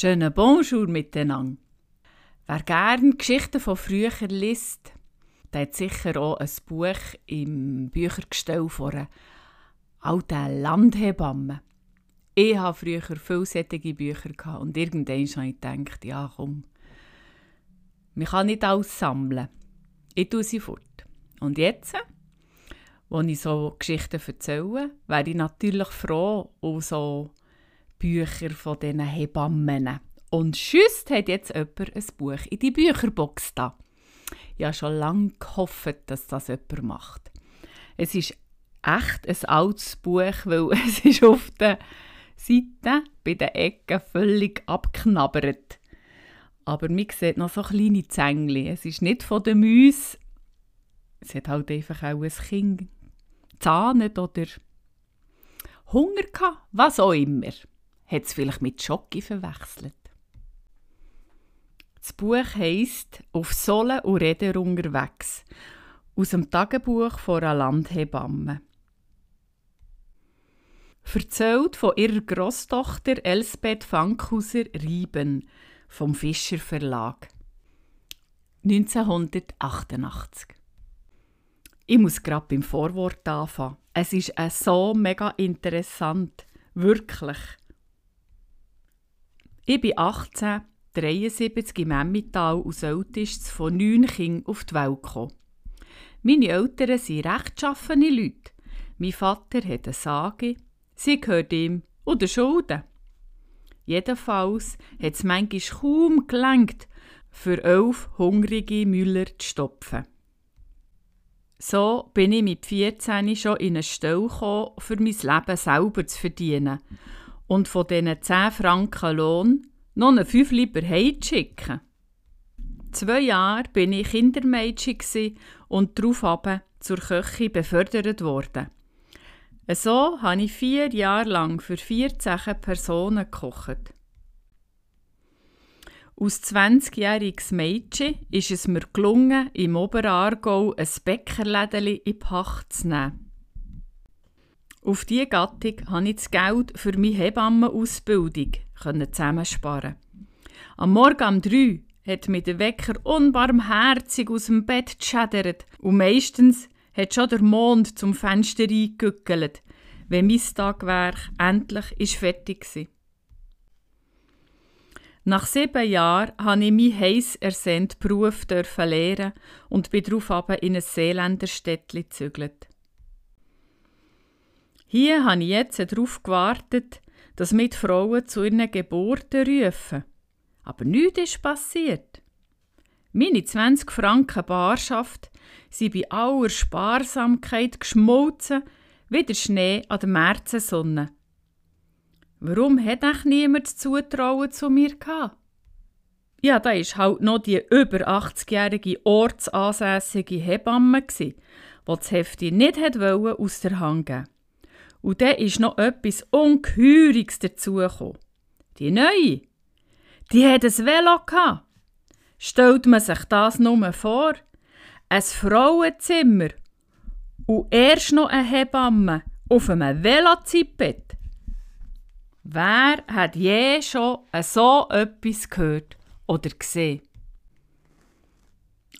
Schönen Bonjour miteinander. Wer gerne Geschichten von früher liest, der hat sicher auch ein Buch im Büchergestell von einer alten Landhebamme. Ich hatte früher vielsättige Bücher und irgendwann habe ich gedacht, ja komm, man kann nicht alles sammeln. Ich tue sie fort. Und jetzt, wo ich so Geschichten erzähle, wäre ich natürlich froh um so Bücher von diesen Hebammen. Und schüsst hat jetzt jemand ein Buch in die Bücherbox da. Ich habe schon lange gehofft, dass das jemand macht. Es ist echt ein altes Buch, weil es ist auf der Seite bei den Ecken völlig abknabbert. Aber man sieht noch so kleine Zängli. Es ist nicht von den Mäusen. Es hat halt einfach auch ein Kind zahnet oder Hunger gehabt, was auch immer hat es vielleicht mit Schocke verwechselt. Das Buch heisst Auf Sohlen und Räder unterwegs aus dem Tagebuch von einer Landhebamme. Verzählt von ihrer Großtochter Elsbeth Fankhauser Rieben vom Fischer Verlag. 1988. Ich muss gerade beim Vorwort anfangen. Es ist so mega interessant. Wirklich. Ich bin 18, 73 im Emmental und sollte von neun Kindern auf die Welt kommen. Meine Eltern sind rechtschaffene Leute. Mein Vater hat eine Sage, sie gehört ihm oder Schulden. Jedenfalls hat es manchmal kaum gelangt, für elf hungrige Müller zu stopfen. So bin ich mit 14 schon in eine Stelle gekommen, für mein Leben selber zu verdienen und von diesen 10 Franken Lohn noch einen 5 lieber heimzuschicken. Zwei Jahre bin ich Kindermädchen und daraufhin zur Köchin befördert worden. So habe ich vier Jahre lang für 14 Personen gekocht. Als 20-jähriges Mädchen ist es mir gelungen, im Oberaargau ein Bäckerlädchen in Pacht zu nehmen. Auf diese Gattung konnte ich das Geld für meine Hebammenausbildung zusammensparen. Am Morgen um drei hat mir der Wecker unbarmherzig aus dem Bett geschädert und meistens hat schon der Mond zum Fenster eingegückelt, wenn mein Tagwerk endlich ist fertig war. Nach sieben Jahren durfte ich meinen heiß ersehnten Beruf lernen und bin darauf in ein Seeländerstädtchen gezügelt. Hier habe ich jetzt darauf gewartet, dass mit Frauen zu ihren Geburten rufen. Aber nichts ist passiert. Meine 20 Franken Barschaft sind bei aller Sparsamkeit geschmolzen wie der Schnee an der Märzensonne. Warum hat auch niemand Zutrauen zu mir gehabt? Ja, da war halt noch die über 80-jährige ortsansässige Hebamme, die das Hefti nicht aus der Hand geben wollte. Und dann ist noch etwas Ungeheueriges dazugekommen. Die neue, die hat ein Velo gehabt. Stellt man sich das nur vor? Ein Frauenzimmer und erst noch eine Hebamme auf einem Velozeitbett. Wer hat je schon so etwas gehört oder gesehen?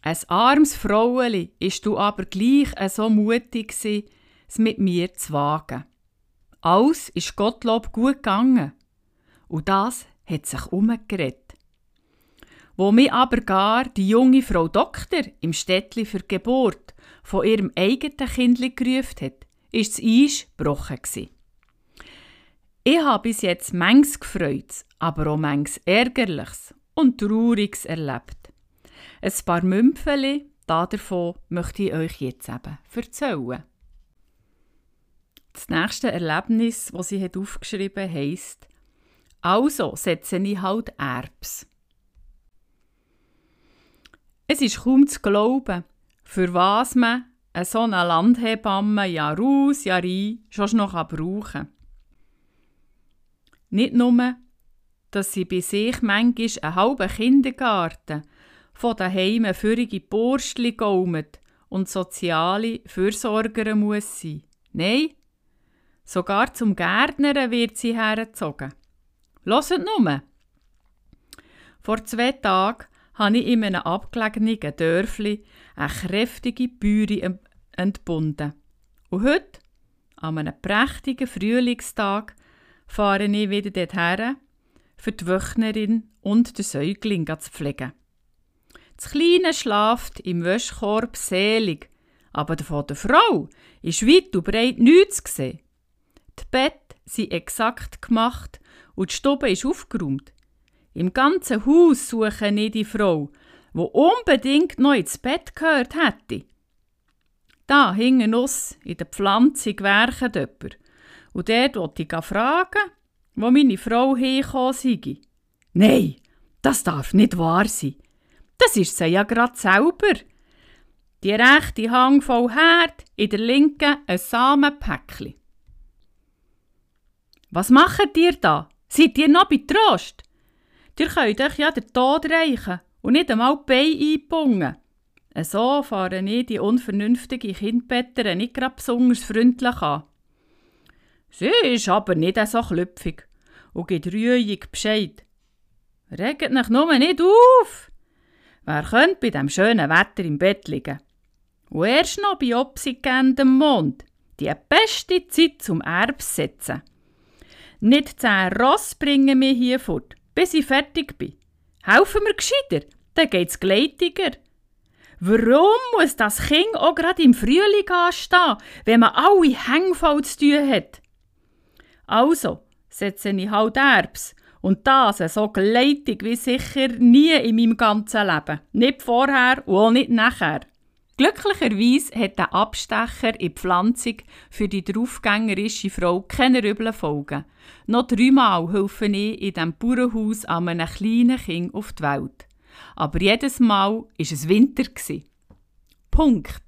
Ein armes Fraueli ist du aber gleich so mutig es mit mir zu wagen. Alles ist Gottlob gut gegangen. Und das hat sich umgeredet. Wo mich aber gar die junge Frau Doktor im Städtli für die Geburt von ihrem eigenen Kind gerufen hat, ist das Eis gebrochen. Ich habe bis jetzt manches gefreut, aber auch manches Ärgerliches und Trauriges erlebt. Ein paar Mümpfeli davon möchte ich euch jetzt eben erzählen. Das nächste Erlebnis, das sie hat aufgeschrieben hat, heisst «Also setze ich halt Erbs». Es ist kaum zu glauben, für was man eine so eine Landhebamme Jahr aus, Jahr ein schon noch brauchen kann. Nicht nur, dass sie bei sich manchmal einen halben Kindergarten von daheim fürige Burstli gaumet und soziale Fürsorgerin muss sein. Nein, Sogar zum Gärtnern wird sie hergezogen. Hört nur! Vor zwei Tagen habe ich in einem abgelegenen Dörfli eine kräftige Büre entbunden. Und heute, an einem prächtigen Frühlingstag, fahre ich wieder dorthin, für die Wöchnerin und den Säugling zu pflegen. Das Kleine schlaft im Wäschkorb selig, aber von der Frau ist weit und breit nichts zu sehen. Die Bett sind exakt gemacht und die Stube ist aufgeräumt. Im ganzen Haus suche ich die Frau, wo unbedingt noch ins Bett gehört hätte. Da hingen uns in der Pflanzung werken jemand. Und dort wollte ich fragen, wo meine Frau hingekommen sei. Nein, das darf nicht wahr sein. Das ist sie ja grad selber. Die rechte Hang voll Herd, in der linken ein Samenpäckchen. Was macht ihr da? Seid ihr noch bei Trost? Ihr könnt euch ja den Tod reichen und nicht einmal die Beine einbungen. So fahren ich die unvernünftige Kindbetterin nicht gerade besonders freundlich an. Sie ist aber nicht so klüpfig und gibt ruhig Bescheid. Regt euch nur nicht auf! Wer könnte bei dem schönen Wetter im Bett liegen? Und erst noch bei obsigendem Mond. Die beste Zeit zum Erbs setzen. Nicht zehn Ross bringen wir hier fort bis ich fertig bin. Helfen wir gescheiter, dann geht's gleitiger. Warum muss das Kind auch gerade im Frühling anstehen, wenn man alle Hänge voll zu tun hat? Also setze ich halt Erbs und das so gleitig wie sicher nie in meinem ganzen Leben. Nicht vorher und auch nicht nachher. Glücklicherweise hat der Abstecher in die Pflanzung für die draufgängerische Frau keine üblen Folgen. Noch dreimal helfe ich in diesem Bauernhaus an einem kleinen Kind auf die Welt. Aber jedes Mal war es Winter. Punkt.